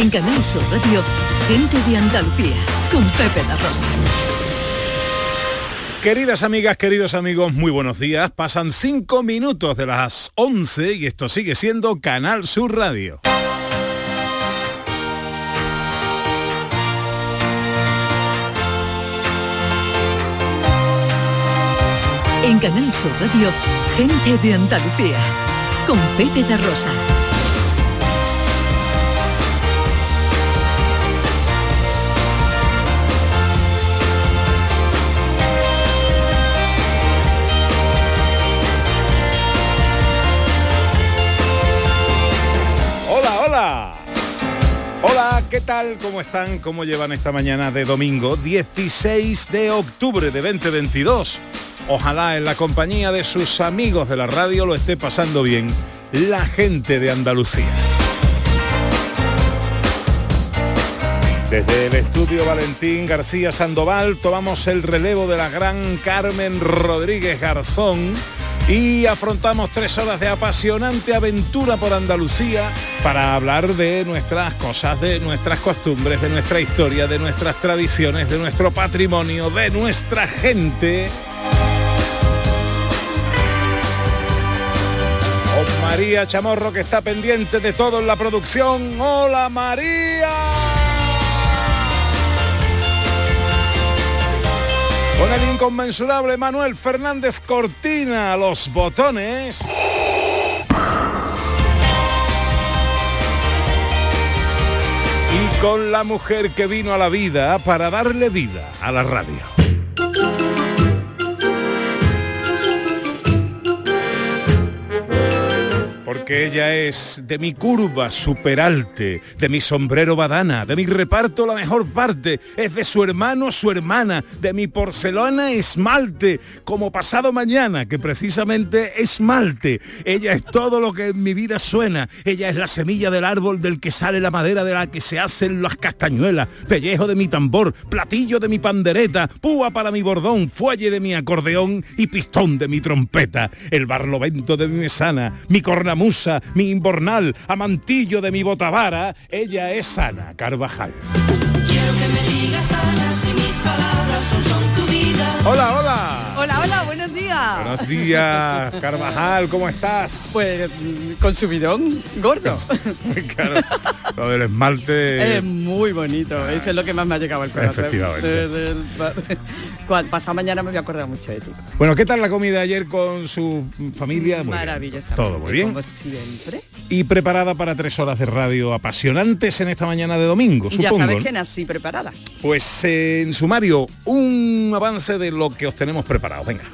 En Canal Sur Radio, gente de Andalucía, con Pepe La Rosa. Queridas amigas, queridos amigos, muy buenos días. Pasan cinco minutos de las 11 y esto sigue siendo Canal Sur Radio. En Canal Sur Radio, gente de Andalucía, con Pepe de Rosa. ¿Qué tal? ¿Cómo están? ¿Cómo llevan esta mañana de domingo 16 de octubre de 2022? Ojalá en la compañía de sus amigos de la radio lo esté pasando bien la gente de Andalucía. Desde el estudio Valentín García Sandoval tomamos el relevo de la gran Carmen Rodríguez Garzón y afrontamos tres horas de apasionante aventura por Andalucía para hablar de nuestras cosas, de nuestras costumbres, de nuestra historia, de nuestras tradiciones, de nuestro patrimonio, de nuestra gente. María Chamorro que está pendiente de todo en la producción. ¡Hola María! Con el inconmensurable Manuel Fernández Cortina los botones. Y con la mujer que vino a la vida para darle vida a la radio. Porque ella es de mi curva superalte, de mi sombrero badana, de mi reparto la mejor parte, es de su hermano su hermana, de mi porcelana esmalte, como pasado mañana, que precisamente esmalte. Ella es todo lo que en mi vida suena, ella es la semilla del árbol del que sale la madera de la que se hacen las castañuelas, pellejo de mi tambor, platillo de mi pandereta, púa para mi bordón, fuelle de mi acordeón y pistón de mi trompeta, el barlovento de mi mesana, mi cornamusa, mi imbornal, amantillo de mi botavara, ella es Ana Carvajal. Quiero que me digas Ana si mis palabras son, son tu vida. Hola, hola. Días. Buenos días, Carvajal, ¿cómo estás? Pues con subidón gordo. claro, lo del esmalte. Es muy bonito, eso es lo que más me ha llegado al corazón. Efectivamente. Cual- Pasado mañana me voy a acordar mucho de ti. Bueno, ¿qué tal la comida ayer con su familia? Muy bien. Maravillosa. Todo muy bien. Como siempre. Y preparada para tres horas de radio apasionantes en esta mañana de domingo, ya supongo. sabes ¿no? que nací preparada. Pues eh, en sumario, un avance de lo que os tenemos preparado. Venga.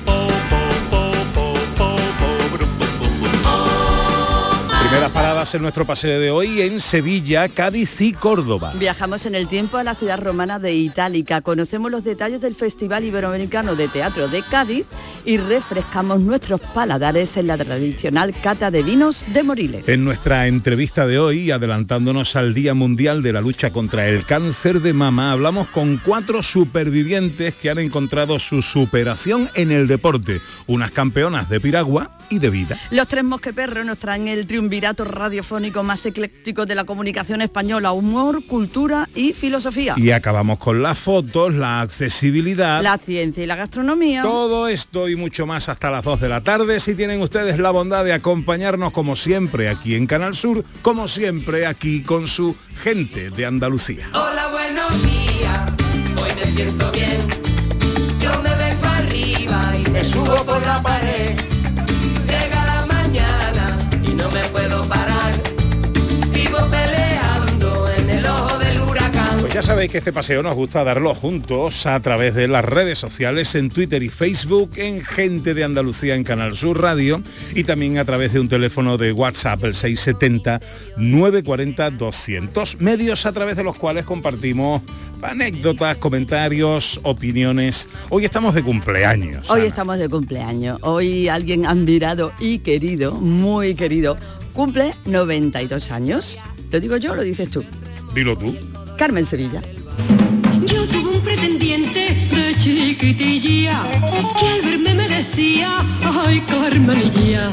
Primeras paradas en nuestro paseo de hoy en Sevilla, Cádiz y Córdoba. Viajamos en el tiempo a la ciudad romana de Itálica, conocemos los detalles del Festival Iberoamericano de Teatro de Cádiz y refrescamos nuestros paladares en la tradicional cata de vinos de Moriles. En nuestra entrevista de hoy, adelantándonos al Día Mundial de la Lucha contra el Cáncer de Mama, hablamos con cuatro supervivientes que han encontrado su superación en el deporte, unas campeonas de piragua y de vida. Los tres mosqueperros nos traen el triunvirato radiofónico más ecléctico de la comunicación española, humor, cultura y filosofía. Y acabamos con las fotos, la accesibilidad, La ciencia y la gastronomía. todo esto y mucho más hasta las 2 de la tarde. Si tienen ustedes la bondad de acompañarnos como siempre aquí en Canal Sur, como siempre aquí con su gente de Andalucía. Hola, buenos días. Hoy me siento bien. Yo me vengo arriba y me subo por la pared. Ya sabéis que este paseo nos gusta darlo juntos a través de las redes sociales, en Twitter y Facebook, en Gente de Andalucía en Canal Sur Radio y también a través de un teléfono de WhatsApp, el 670-940-200. Medios a través de los cuales compartimos anécdotas, comentarios, opiniones. Hoy estamos de cumpleaños. Hoy Ana. estamos de cumpleaños. Hoy alguien admirado y querido, muy querido, cumple 92 años. ¿Lo digo yo o lo dices tú? Dilo tú. Carmen Sevilla. Yo tuve un pretendiente de chiquitilla que al verme me decía, ay Carmenilla,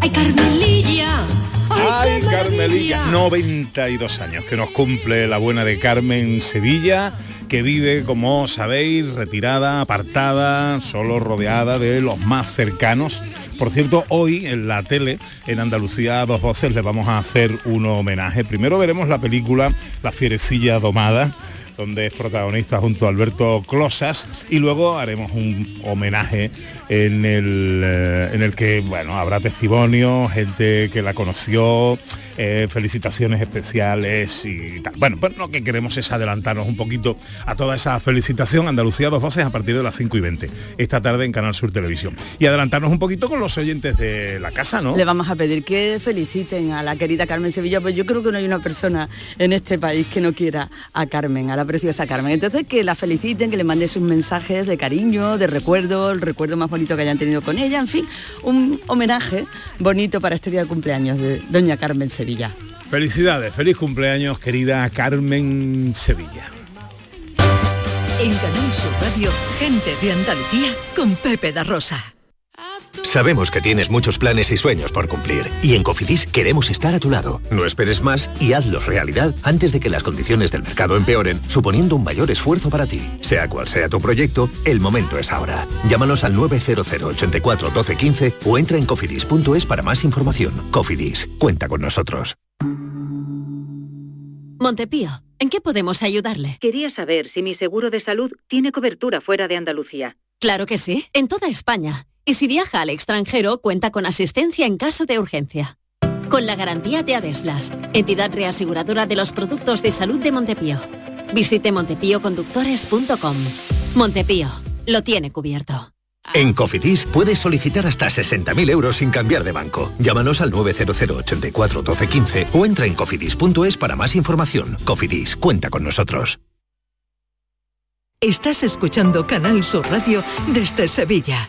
ay Carmelilla, Ay, qué maravilla Melilla, 92 años que nos cumple la buena de Carmen Sevilla, que vive, como sabéis, retirada, apartada, solo rodeada de los más cercanos. Por cierto, hoy en la tele, en Andalucía dos voces, le vamos a hacer un homenaje. Primero veremos la película La fierecilla domada donde es protagonista junto a Alberto Closas y luego haremos un homenaje en el, eh, en el que bueno habrá testimonios, gente que la conoció, eh, felicitaciones especiales y tal. Bueno, pues lo que queremos es adelantarnos un poquito a toda esa felicitación Andalucía dos voces a partir de las 5 y 20 esta tarde en Canal Sur Televisión. Y adelantarnos un poquito con los oyentes de la casa, ¿no? Le vamos a pedir que feliciten a la querida Carmen Sevilla, pues yo creo que no hay una persona en este país que no quiera a Carmen, a la preciosa Carmen. Entonces que la feliciten, que le manden sus mensajes de cariño, de recuerdo, el recuerdo más bonito que hayan tenido con ella, en fin, un homenaje bonito para este día de cumpleaños de doña Carmen Sevilla. Felicidades, feliz cumpleaños querida Carmen Sevilla. En Canal Sur Radio, gente de Andalucía con Pepe da Rosa. Sabemos que tienes muchos planes y sueños por cumplir y en Cofidis queremos estar a tu lado. No esperes más y hazlos realidad antes de que las condiciones del mercado empeoren, suponiendo un mayor esfuerzo para ti. Sea cual sea tu proyecto, el momento es ahora. Llámanos al 900 84 12 15 o entra en cofidis.es para más información. Cofidis, cuenta con nosotros. Montepío, ¿en qué podemos ayudarle? Quería saber si mi seguro de salud tiene cobertura fuera de Andalucía. Claro que sí, en toda España. Y si viaja al extranjero, cuenta con asistencia en caso de urgencia. Con la garantía de Adeslas, entidad reaseguradora de los productos de salud de Montepío. Visite montepíoconductores.com. Montepío, lo tiene cubierto. En Cofidis puedes solicitar hasta 60.000 euros sin cambiar de banco. Llámanos al 900 84 12 15 o entra en cofidis.es para más información. Cofidis, cuenta con nosotros. Estás escuchando Canal Sur Radio desde Sevilla.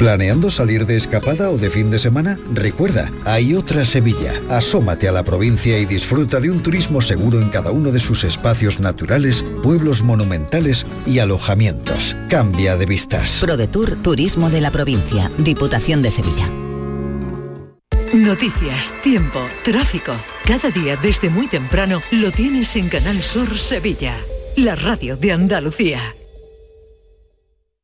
¿Planeando salir de escapada o de fin de semana? Recuerda, hay otra Sevilla. Asómate a la provincia y disfruta de un turismo seguro en cada uno de sus espacios naturales, pueblos monumentales y alojamientos. Cambia de vistas. ProDetour Turismo de la Provincia, Diputación de Sevilla. Noticias, tiempo, tráfico. Cada día desde muy temprano lo tienes en Canal Sur Sevilla, la radio de Andalucía.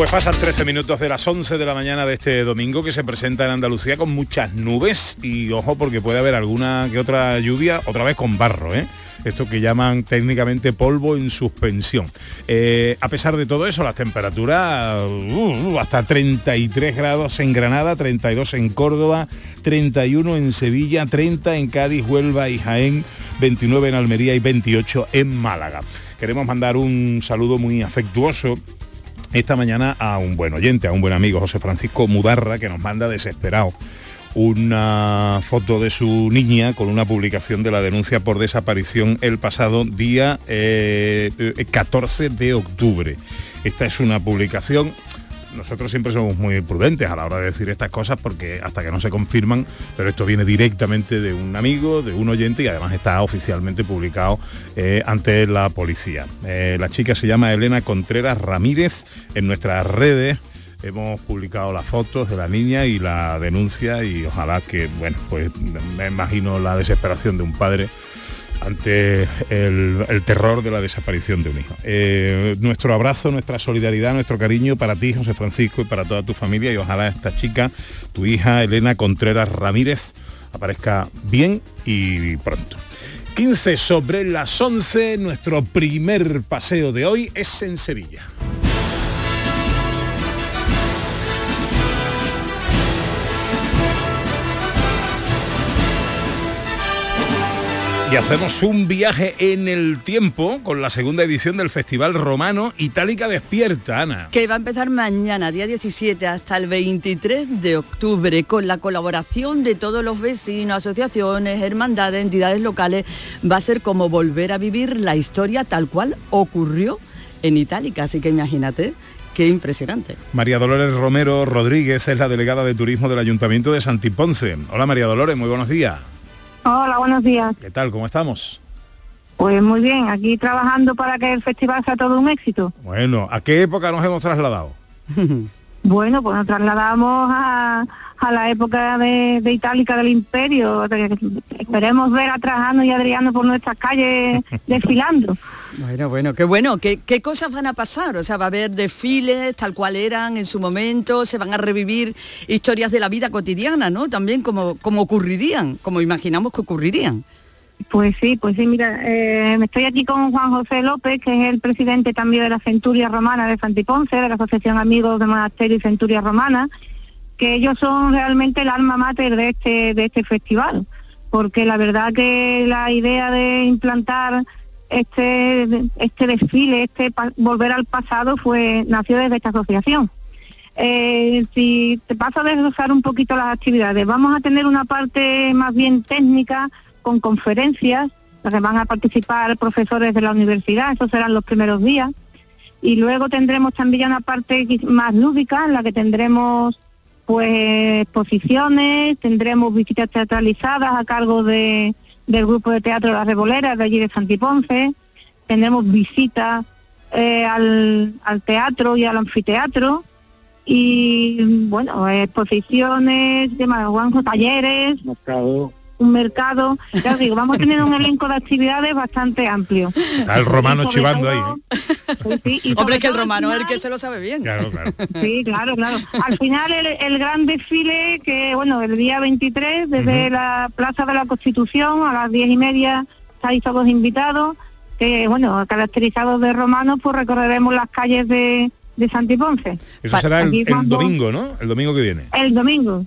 Pues pasan 13 minutos de las 11 de la mañana de este domingo que se presenta en Andalucía con muchas nubes y ojo porque puede haber alguna que otra lluvia, otra vez con barro, ¿eh? esto que llaman técnicamente polvo en suspensión. Eh, a pesar de todo eso, las temperaturas uh, hasta 33 grados en Granada, 32 en Córdoba, 31 en Sevilla, 30 en Cádiz, Huelva y Jaén, 29 en Almería y 28 en Málaga. Queremos mandar un saludo muy afectuoso esta mañana a un buen oyente, a un buen amigo, José Francisco Mudarra, que nos manda desesperado una foto de su niña con una publicación de la denuncia por desaparición el pasado día 14 de octubre. Esta es una publicación nosotros siempre somos muy prudentes a la hora de decir estas cosas porque hasta que no se confirman, pero esto viene directamente de un amigo, de un oyente y además está oficialmente publicado eh, ante la policía. Eh, la chica se llama Elena Contreras Ramírez en nuestras redes hemos publicado las fotos de la niña y la denuncia y ojalá que, bueno, pues me imagino la desesperación de un padre ante el, terror de la desaparición de un hijo. Eh, nuestro abrazo, nuestra solidaridad, nuestro cariño para ti, José Francisco, y para toda tu familia y ojalá esta chica, tu hija Elena Contreras Ramírez, aparezca bien y pronto. 15 sobre las 11, nuestro primer paseo de hoy es en Sevilla. Y hacemos un viaje en el tiempo con la segunda edición del Festival Romano Itálica Despierta, Ana. Que va a empezar mañana, día 17, hasta el 23 de octubre, con la colaboración de todos los vecinos, asociaciones, hermandades, entidades locales. Va a ser como volver a vivir la historia tal cual ocurrió en Itálica. Así que imagínate Qué impresionante. María Dolores Romero Rodríguez es la delegada de turismo del Ayuntamiento de Santiponce. Hola María Dolores, muy buenos días. Hola, buenos días. ¿Qué tal? ¿Cómo estamos? Pues muy bien, aquí trabajando para que el festival sea todo un éxito. Bueno, ¿a qué época nos hemos trasladado? Bueno, pues nos trasladamos a, a la época de, de Itálica del Imperio. esperemos ver a Trajano y Adriano por nuestras calles desfilando. Bueno, bueno, qué bueno. ¿Qué, ¿Qué cosas van a pasar? O sea, va a haber desfiles tal cual eran en su momento, se van a revivir historias de la vida cotidiana, ¿no? También como, como ocurrirían, como imaginamos que ocurrirían. Pues sí, pues sí, mira, eh, estoy aquí con Juan José López, que es el presidente también de la Centuria Romana de Santiponce, de la Asociación Amigos de Monasterio y Centuria Romana, que ellos son realmente el alma mater de este, de este festival, porque la verdad que la idea de implantar este, este desfile, este volver al pasado, fue nació desde esta asociación. Eh, si te paso a desglosar un poquito las actividades, vamos a tener una parte más bien técnica con conferencias, donde van a participar profesores de la universidad, esos serán los primeros días. Y luego tendremos también una parte más lúdica, en la que tendremos pues exposiciones, tendremos visitas teatralizadas a cargo de, del grupo de teatro Las Reboleras de allí de Santiponce, tendremos visitas eh, al, al teatro y al anfiteatro. Y bueno, exposiciones, temas Juanjo, talleres, un mercado, ya os digo, vamos a tener un elenco de actividades bastante amplio. Está el romano chivando todo- ahí. ¿eh? Sí, y Hombre, que el romano es el final- que se lo sabe bien. Claro, claro. Sí, claro, claro. Al final el, el gran desfile que, bueno, el día 23, desde la Plaza de la Constitución a las diez y media, estáis todos invitados, que, bueno, caracterizados de romanos, pues recorreremos las calles de, de Santiponce. Eso será el, domingo, ¿no? El domingo que viene. El domingo.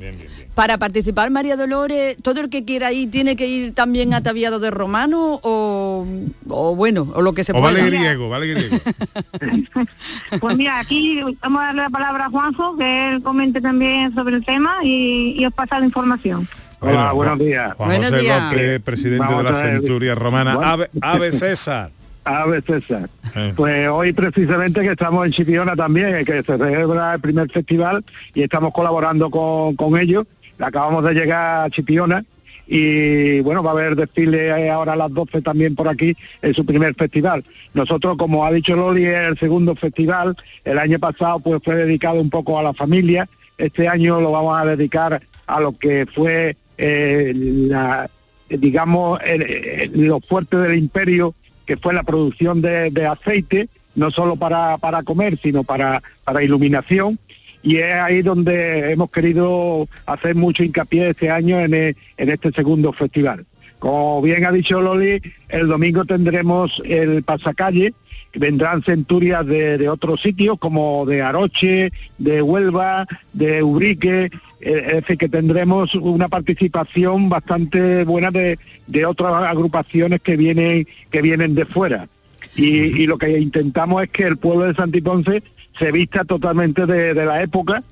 Para participar, María Dolores, todo el que quiera ir tiene que ir también ataviado de romano o, o bueno, o lo que se O pueda. vale griego, vale griego. Pues mira, aquí vamos a darle la palabra a Juanjo, que él comente también sobre el tema y, y os pasa la información. Hola, buenos días. Juan Buenos José días. López, presidente Vamos de la. Centuria Romana. Bueno. Ave, Ave César. Ave César. Eh. Pues hoy precisamente que estamos en Chipiona también, que se celebra el primer festival y estamos colaborando con, con ellos. Acabamos de llegar a Chipiona y bueno, va a haber desfile eh, ahora a las 12 también por aquí en su primer festival. Nosotros, como ha dicho Loli, es el segundo festival. El año pasado pues fue dedicado un poco a la familia. Este año lo vamos a dedicar a lo que fue eh, la, digamos, el- el- lo fuerte del imperio, que fue la producción de, de aceite, no solo para, para comer, sino para, para iluminación. Y es ahí donde hemos querido hacer mucho hincapié este año en, e- en este segundo festival. Como bien ha dicho Loli, el domingo tendremos el pasacalle, vendrán centurias de, otros sitios como de Aroche, de Huelva, de Ubrique, eh, es decir, que tendremos una participación bastante buena de, de otras agrupaciones que vienen, que vienen de fuera. Y, y lo que intentamos es que el pueblo de Santiponce se vista totalmente de, de la época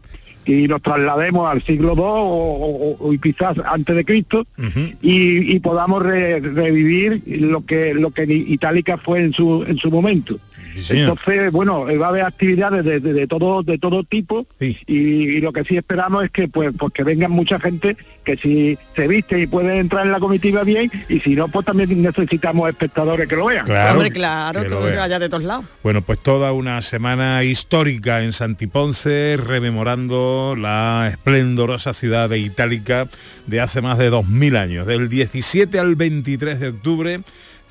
y nos traslademos al siglo II o, o- o quizás antes de Cristo y, y podamos re- revivir lo que lo que Itálica fue en su en su momento. Entonces, bueno, eh, va a haber actividades de, de- de todo de todo tipo y, y lo que sí esperamos es que pues, pues que vengan mucha gente que si se viste y puede entrar en la comitiva bien y si no pues también necesitamos espectadores que lo vean. Claro, Hombre, claro, que que, lo vea. vaya de todos lados. Bueno, pues toda una semana histórica en Santiponce, rememorando la esplendorosa ciudad de Itálica de hace más de 2000 años. Del 17 al 23 de octubre,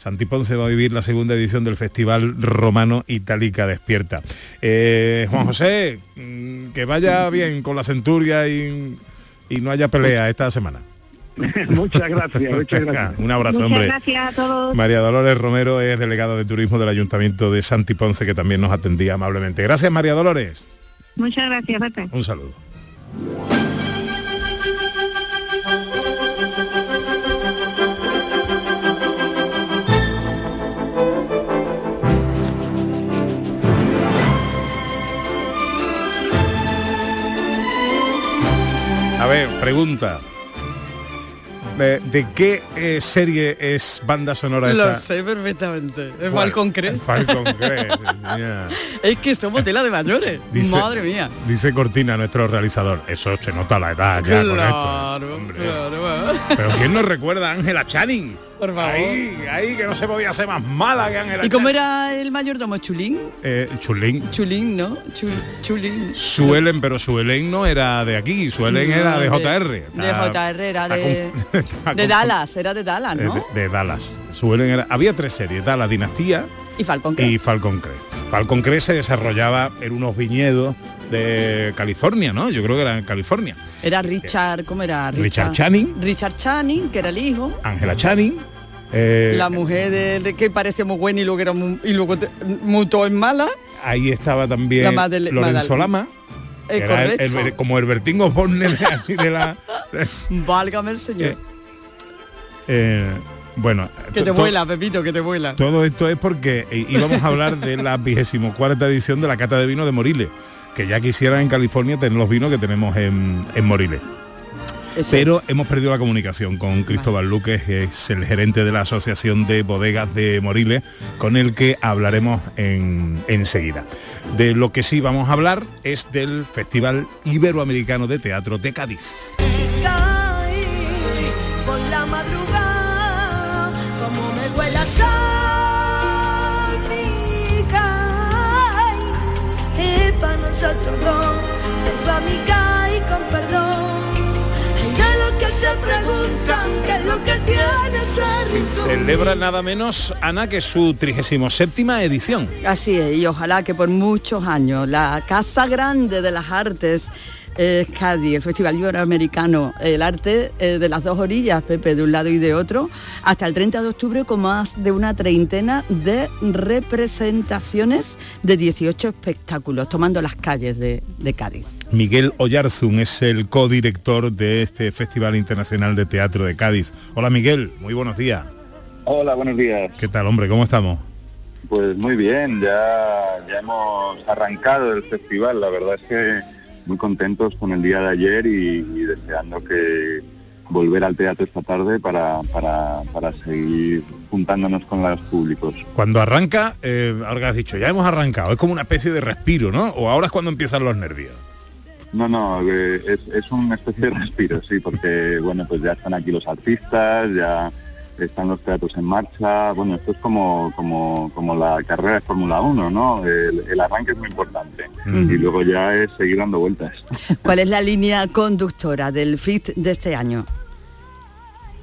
Santiponce va a vivir la segunda edición del Festival Romano Itálica Despierta. Eh, Juan José, mm, que vaya bien con la centuria y, y no haya pelea esta semana. muchas gracias, muchas gracias. Un abrazo, Muchas hombre. gracias a todos. María Dolores Romero es delegada de turismo del Ayuntamiento de Santiponce que también nos atendía amablemente. Gracias María Dolores. Muchas gracias, Pepe. Un saludo. A ver, pregunta. ¿De, de qué eh, serie es banda sonora Lo esta? sé perfectamente. Es. Falcon Crest. Falcon Crest. Es que somos tela de mayores. Dice- Madre mía. Dice Cortina, nuestro realizador. Eso se nota la edad ya con esto. Claro, claro. Pero ¿quién nos recuerda a Ángela Channing? Por favor. Ahí, ahí que no se podía ser más mala que Ángela ¿Y cómo era el mayordomo? ¿Chulín? Eh, Chulín. Chulín, ¿no? Chul- chulín. Suelen, pero Suelen no era de aquí, Suelen No, era de de- JR. De JR, era de, de Dallas, era de Dallas, ¿no? de, de Dallas. Suelen era, había tres series, Dallas Dinastía Y Falcon Crest. y Falcon Crest. Falcon Crest se desarrollaba en unos viñedos de California, ¿no? Yo creo que era en California. Era Richard, ¿cómo era? Richard Channing. Richard Channing, que era el hijo. Ángela Channing. eh, La mujer de, que parecía muy buena y luego era mu- y luego mutó en mala. Ahí estaba también La Madele- Lorenzo Lama. Eh, era el- el- como Osborne de, la... Válgame el señor. eh, bueno, que te vuela, Pepito, que te vuela. Todo esto es porque eh, íbamos a hablar de la vigésimo cuarta edición de la Cata de Vino de Moriles, que ya quisieran en California tener los vinos que tenemos en, en Moriles. Pero hemos perdido la comunicación con Cristóbal Luque, que es el gerente de la Asociación de Bodegas de Moriles, con el que hablaremos en- enseguida. De lo que sí vamos a hablar es del Festival Iberoamericano de Teatro de Cádiz. caí por la nosotros dos, tengo a mi caí con perdón. Y de que se preguntan, qué es lo que tiene ese rincón. Celebra nada menos, Ana, que su 37 edición. Así es, y ojalá que por muchos años la Casa Grande de las Artes es Cádiz, el Festival Iberoamericano, el arte eh, de las dos orillas, Pepe, de un lado y de otro, hasta el 30 de octubre con más de una treintena de representaciones de 18 espectáculos, tomando las calles de, de Cádiz. Miguel Oyarzún es el codirector de este Festival Internacional de Teatro de Cádiz. Hola Miguel, muy buenos días. Hola, buenos días. ¿Qué tal, hombre? ¿Cómo estamos? Pues muy bien, ya, ya hemos arrancado el festival. La verdad es que muy contentos con el día de ayer y, y deseando que volver al teatro esta tarde para, para, para seguir juntándonos con los públicos. Cuando arranca, eh, ahora que has dicho, ya hemos arrancado, es como una especie de respiro, ¿no? O ahora es cuando empiezan los nervios. No, no, eh, es, es una especie de respiro, sí, porque bueno, pues ya están aquí los artistas, ya están los teatros en marcha. Bueno, esto es como, como, como la carrera de Fórmula 1, ¿no? El, el arranque es muy importante Mm. y luego ya es seguir dando vueltas. ¿Cuál es la línea conductora del FIT de este año?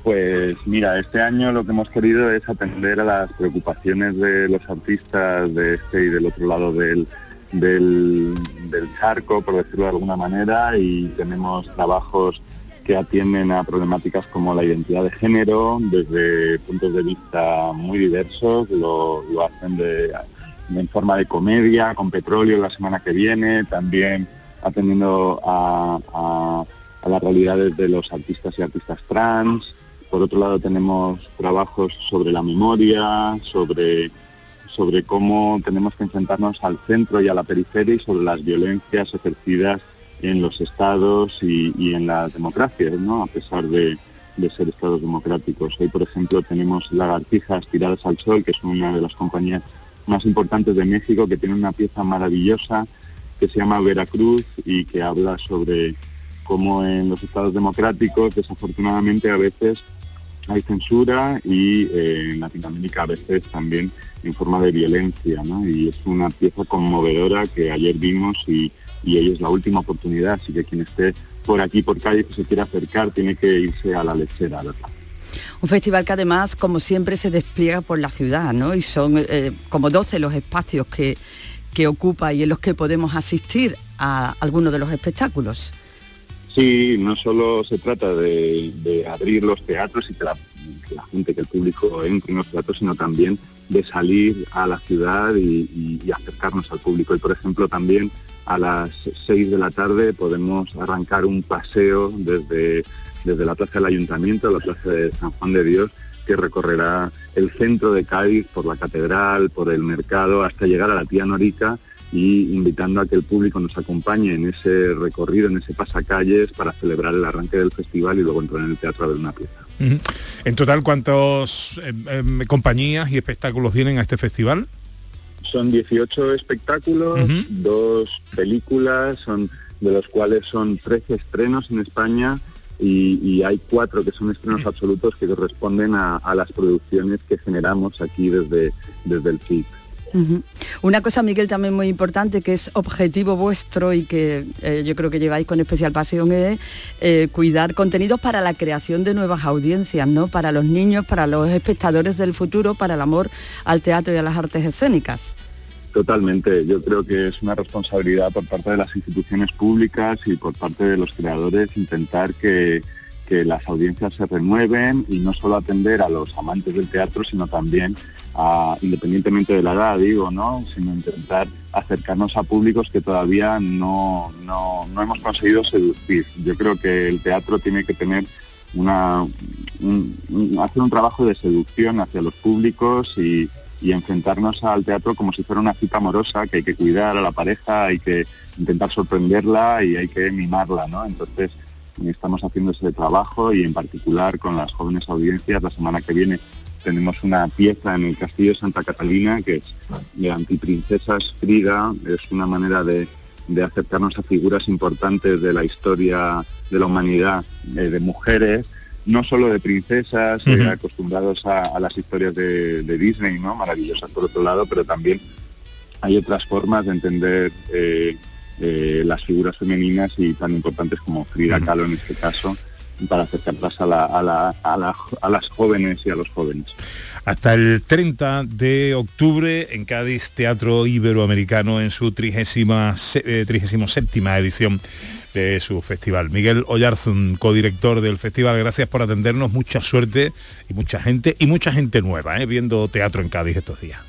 Pues mira, este año lo que hemos querido es atender a las preocupaciones de los artistas de este y del otro lado del, del, del charco, por decirlo de alguna manera, y tenemos trabajos que atienden a problemáticas como la identidad de género desde puntos de vista muy diversos, lo, hacen de, en forma de comedia, con petróleo la semana que viene, también atendiendo a, a- a las realidades de los artistas y artistas trans. Por otro lado tenemos trabajos sobre la memoria, sobre, sobre cómo tenemos que enfrentarnos al centro y a la periferia y sobre las violencias ejercidas en los estados y, y en las democracias, ¿no? a pesar de, ser estados democráticos. Hoy, por ejemplo, tenemos lagartijas tiradas al sol, que es una de las compañías más importantes de México, que tiene una pieza maravillosa que se llama Veracruz y que habla sobre cómo en los estados democráticos desafortunadamente a veces hay censura y eh, en Latinoamérica a veces también en forma de violencia, ¿no? Y es una pieza conmovedora que ayer vimos y, y hoy es la última oportunidad, así que quien esté por aquí, por calle, que se quiera acercar, tiene que irse a la lechera, ¿verdad? Un festival que además, como siempre, se despliega por la ciudad, ¿no? Y son eh, como 12 los espacios que, que ocupa y en los que podemos asistir a algunos de los espectáculos. Sí, no solo se trata de, de abrir los teatros y que la, que la gente, que el público entre en los teatros, sino también de salir a la ciudad y, y- y acercarnos al público. Y por ejemplo también a las 6 de la tarde podemos arrancar un paseo desde, desde la plaza del ayuntamiento a la plaza de San Juan de Dios que recorrerá el centro de Cádiz por la catedral, por el mercado, hasta llegar a la tía Norica y invitando a que el público nos acompañe en ese recorrido, en ese pasacalles para celebrar el arranque del festival y luego entrar en el teatro a ver una pieza. En total, ¿cuántas compañías y espectáculos vienen a este festival? Son 18 espectáculos, dos películas, son de los cuales son 13 estrenos en España y, y hay cuatro que son estrenos absolutos que corresponden a, a las producciones que generamos aquí desde, desde el FIC. Una cosa, Miguel, también muy importante, que es objetivo vuestro y que eh, yo creo que lleváis con especial pasión, es eh, cuidar contenidos para la creación de nuevas audiencias, ¿no? Para los niños, para los espectadores del futuro, para el amor al teatro y a las artes escénicas. Totalmente, yo creo que es una responsabilidad por parte de las instituciones públicas y por parte de los creadores intentar que, que las audiencias se renueven y no solo atender a los amantes del teatro, sino también independientemente de la edad, digo, ¿no? Sino intentar acercarnos a públicos que todavía no, no, no hemos conseguido seducir. Yo creo que el teatro tiene que tener una un- un- hacer un trabajo de seducción hacia los públicos y, y enfrentarnos al teatro como si fuera una cita amorosa que hay que cuidar a la pareja, hay que intentar sorprenderla y hay que mimarla, ¿no? Entonces estamos haciendo ese trabajo y en particular con las jóvenes audiencias la semana que viene tenemos una pieza en el Castillo de Santa Catalina que es de Antiprincesas Frida, es una manera de, de acercarnos a figuras importantes de la historia de la humanidad, eh, de mujeres, no solo de princesas, eh, acostumbrados a, a las historias de, de Disney, ¿no? maravillosas por otro lado, pero también hay otras formas de entender eh, las figuras femeninas y tan importantes como Frida Kahlo en este caso, para acercarlas a, la- a la- a la- a las jóvenes y a los jóvenes. Hasta el 30 de octubre en Cádiz, Teatro Iberoamericano en su trigésima, se- eh, trigésimo séptima edición de su festival. Miguel Oyarzun, codirector del festival, gracias por atendernos, mucha suerte y mucha gente y mucha gente nueva, ¿eh? viendo teatro en Cádiz estos días.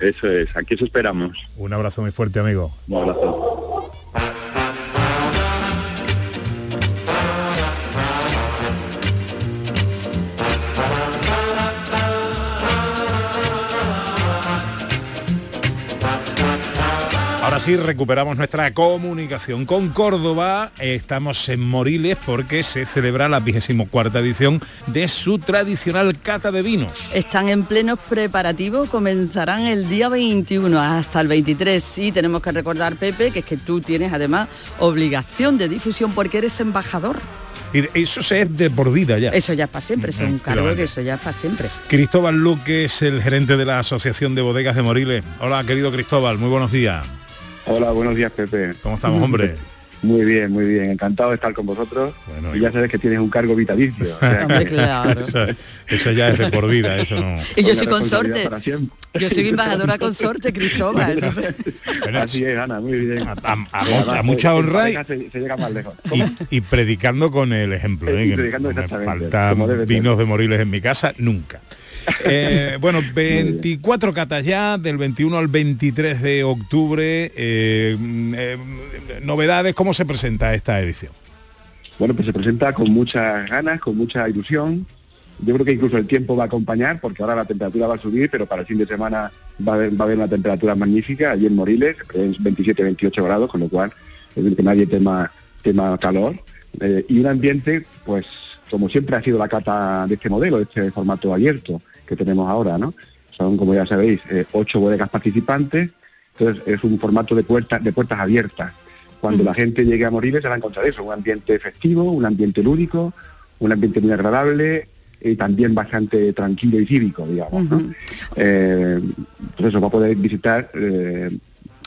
Eso es, aquí os esperamos. Un abrazo muy fuerte, amigo. Un abrazo. Ahora sí, recuperamos nuestra comunicación con Córdoba. Estamos en Moriles porque se celebra la 24 edición de su tradicional cata de vinos. Están en plenos preparativos, comenzarán el día 21 hasta el 23 y tenemos que recordar, Pepe, que es que tú tienes además obligación de difusión porque eres embajador. Y eso se es de por vida ya. Eso ya es para siempre, eso es un cargo Efectivamente. que eso ya es para siempre. Cristóbal Luque es el gerente de la Asociación de Bodegas de Moriles. Hola, querido Cristóbal, muy buenos días. Hola, buenos días, Pepe. ¿Cómo estamos, hombre? Muy bien, muy bien. Encantado de estar con vosotros. y ya sabes que tienes un cargo vitalicio. o sea que- eso, eso ya es de por vida, eso no. Y yo soy consorte. Yo soy embajadora consorte, Cristóbal. entonces- Así es, Ana, muy bien. A, a mucha- a mucha honra y, Se, se llega más lejos. y- y predicando con el ejemplo. ¿eh? Y Que predicando no me faltan vinos de Moriles en mi casa, nunca. Eh, bueno, 24 catas ya, del 21 al 23 de octubre. eh, mm, eh, novedades, ¿cómo se presenta esta edición? Bueno, pues se presenta con muchas ganas, con mucha ilusión. Yo creo que incluso el tiempo va a acompañar, porque ahora la temperatura va a subir, pero para el fin de semana va a haber, una temperatura magnífica. Allí en Moriles es 27-28 grados, con lo cual es decir, que nadie tema, tema calor. Y un ambiente, pues como siempre ha sido la cata de este modelo, de este formato abierto que tenemos ahora, ¿no? son, como ya sabéis, eh, ocho bodegas participantes, entonces es un formato de puertas, de puertas abiertas. Cuando la gente llegue a Moriles se va a encontrar eso, un ambiente festivo, un ambiente lúdico, un ambiente muy agradable y también bastante tranquilo y cívico, digamos. ¿no? Eh, eso, va a poder visitar eh,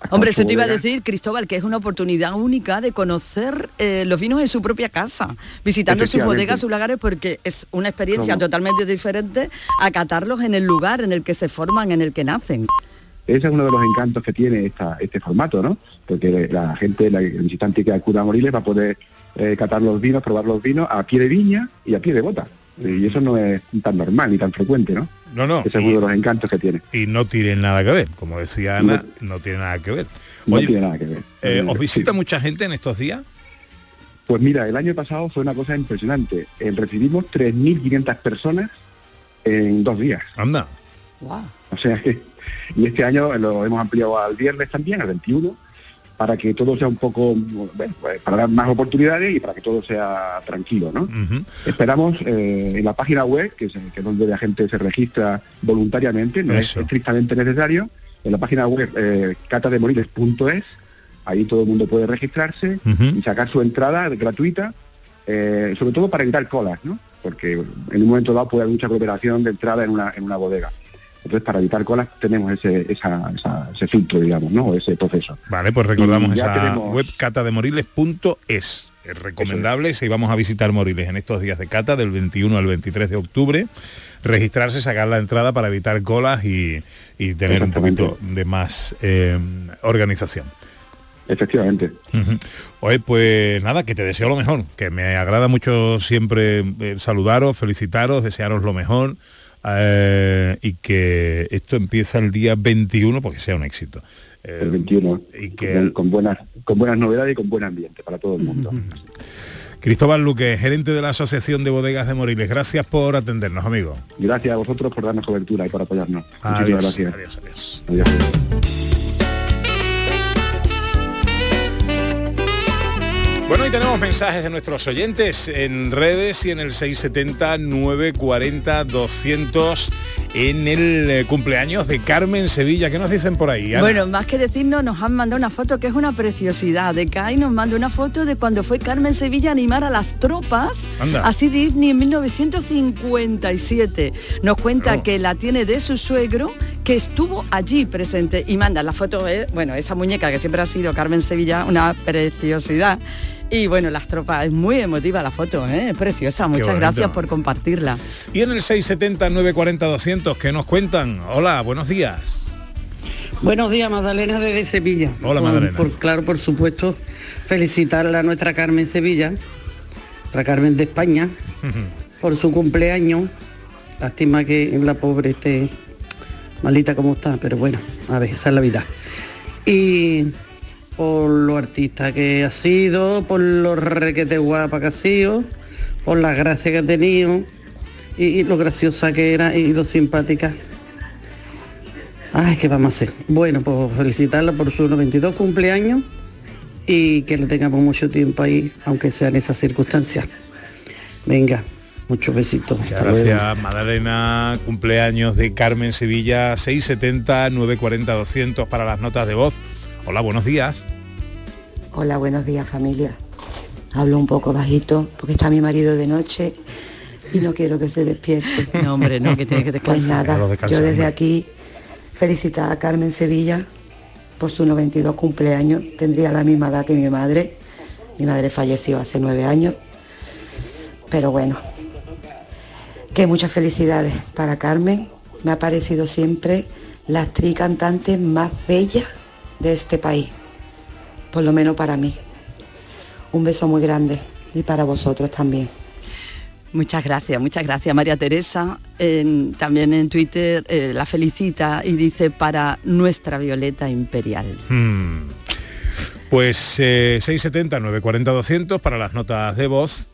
Hombre, eso te iba a decir, Cristóbal, que es una oportunidad única de conocer eh, los vinos en su propia casa, visitando sus bodegas, sus lagares, porque es una experiencia ¿Cómo? totalmente diferente a catarlos en el lugar en el que se forman, en el que nacen. Ese es uno de los encantos que tiene esta, este formato, ¿no? Porque la gente, la, el visitante que acuda a Moriles va a poder eh, catar los vinos, probar los vinos a pie de viña y a pie de bota. Y eso no es tan normal ni tan frecuente, ¿no? No, no. Ese es uno de los encantos que tiene. Y no tienen nada que ver, como decía Ana, no, tiene nada que ver. No Oye, tiene nada que ver. eh, No, ¿Os sí. visita mucha gente en estos días? Pues mira, el año pasado fue una cosa impresionante. Eh, recibimos 3.500 personas en dos días. Anda. O sea que, y este año lo hemos ampliado al viernes también, al 21, para que todo sea un poco, bueno, pues, para dar más oportunidades y para que todo sea tranquilo, ¿no? Esperamos eh, en la página web, que es, que es donde la gente se registra voluntariamente, no Eso. es estrictamente necesario, en la página web eh, catademoriles.es, ahí todo el mundo puede registrarse y sacar su entrada gratuita, eh, sobre todo para evitar colas, ¿no? Porque en un momento dado puede haber mucha aglomeración de entrada en una, en una bodega. Entonces, para evitar colas tenemos ese, esa- esa- ese filtro, digamos, ¿no? Ese proceso. Vale, pues recordamos esa tenemos- web catademoriles.es. Es recomendable si vamos a visitar Moriles en estos días de cata, del 21 al 23 de octubre, registrarse, sacar la entrada para evitar colas y, y tener un poquito de más eh, organización. Efectivamente. Ujú. Oye, pues nada, que te deseo lo mejor, que me agrada mucho siempre eh, saludaros, felicitaros, desearos lo mejor eh, y que esto empieza el día 21 porque sea un éxito. Eh, El 21. y que- con, con buenas, con buenas novedades y con buen ambiente para todo el mundo. Cristóbal Luque, gerente de la Asociación de Bodegas de Moriles, gracias por atendernos, amigo. Gracias a vosotros por darnos cobertura y por apoyarnos. Adiós, Muchísimas gracias. adiós, Adiós. Bueno, y tenemos mensajes de nuestros oyentes en redes y en el 670-940-200 en el eh, cumpleaños de Carmen Sevilla. ¿Qué nos dicen por ahí? Ana? Bueno, más que decirnos, nos han mandado una foto que es una preciosidad. De Kai nos manda una foto de cuando fue Carmen Sevilla a animar a las tropas Anda. a Disney en 1957. Nos cuenta que la tiene de su suegro que estuvo allí presente y manda la foto, eh, bueno, esa muñeca que siempre ha sido Carmen Sevilla, una preciosidad. Y bueno, las tropas, es muy emotiva la foto, ¿eh? es preciosa. Muchas gracias por compartirla. Y en el 670-940-200, ¿qué nos cuentan? Hola, buenos días. Buenos días, Magdalena desde Sevilla. Hola, Por- Magdalena. por- claro, por supuesto, felicitarla a nuestra Carmen Sevilla, nuestra Carmen de España, por su cumpleaños. Lástima que la pobre esté malita como está, pero bueno, a ver, esa es la vida. Y por lo artista que ha sido, por lo requete guapa que ha sido, por la gracia que ha tenido y, y lo graciosa que era y lo simpática. Ay, ¿qué vamos a hacer? Bueno, pues felicitarla por su 92 cumpleaños y que le tengamos mucho tiempo ahí, aunque sea en esas circunstancias. Venga, muchos besitos. Gracias, Madalena. Cumpleaños de Carmen Sevilla, 670-940-200 para las notas de voz. Hola, buenos días. Hola, buenos días familia. Hablo un poco bajito porque está mi marido de noche y no quiero que se despierte. No, hombre, no, que tiene que Pues descansar. nada, Claro, descansar, yo desde hombre. aquí felicitar a Carmen Sevilla por su 92 cumpleaños. Tendría la misma edad que mi madre. Mi madre falleció hace nueve años. Pero bueno, que muchas felicidades para Carmen. Me ha parecido siempre la actriz cantante más bella de este país. Por lo menos para mí. Un beso muy grande y para vosotros también. Muchas gracias, muchas gracias María Teresa. En- también en Twitter eh, la felicita y dice para nuestra Violeta Imperial. Hmm. Pues eh, 670-940-200 para las notas de voz,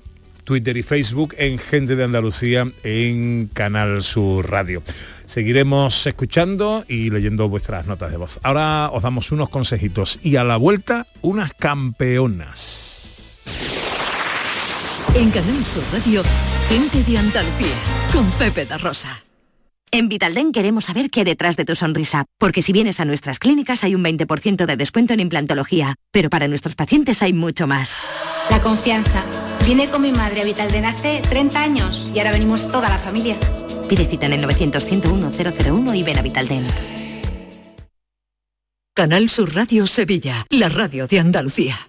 Twitter y Facebook en Gente de Andalucía en Canal Sur Radio. Seguiremos escuchando y leyendo vuestras notas de voz. Ahora os damos unos consejitos y a la vuelta unas campeonas. En Canal Sur Radio, gente de Andalucía, con Pepe da Rosa. En Vitalden queremos saber qué hay detrás de tu sonrisa, porque si vienes a nuestras clínicas hay un 20% de descuento en implantología, pero para nuestros pacientes hay mucho más. La confianza. Vine con mi madre a Vitalden hace 30 años y ahora venimos toda la familia. Pide cita en el 900-101-001 y ven a Vitalden. Canal Sur Radio Sevilla, la radio de Andalucía.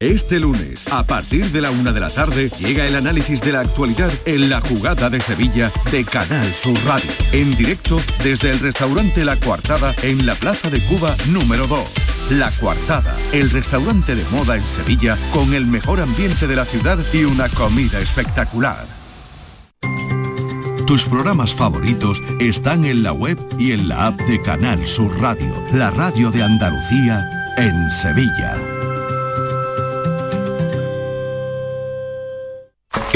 Este lunes, a partir de la una de la tarde, llega el análisis de la actualidad en la jugada de Sevilla de Canal Sur Radio. En directo desde el restaurante La Coartada en la Plaza de Cuba número 2. La Coartada, el restaurante de moda en Sevilla con el mejor ambiente de la ciudad y una comida espectacular. Tus programas favoritos están en la web y en la app de Canal Sur Radio, la radio de Andalucía en Sevilla.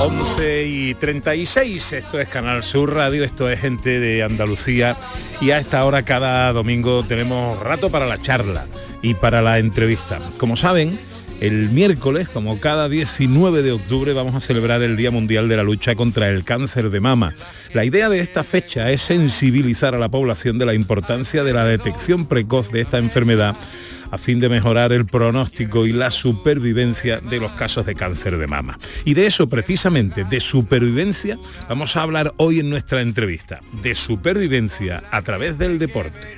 11 y 36, esto es Canal Sur Radio, esto es gente de Andalucía y a esta hora cada domingo tenemos rato para la charla y para la entrevista. Como saben, el miércoles, como cada 19 de octubre, vamos a celebrar el Día Mundial de la Lucha contra el Cáncer de Mama. La idea de esta fecha es sensibilizar a la población de la importancia de la detección precoz de esta enfermedad a fin de mejorar el pronóstico y la supervivencia de los casos de cáncer de mama. Y de eso precisamente, de supervivencia, vamos a hablar hoy en nuestra entrevista, de supervivencia a través del deporte.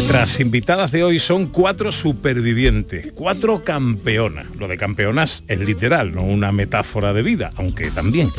Nuestras invitadas de hoy son cuatro supervivientes, cuatro campeonas. Lo de campeonas es literal, no una metáfora de vida, aunque también.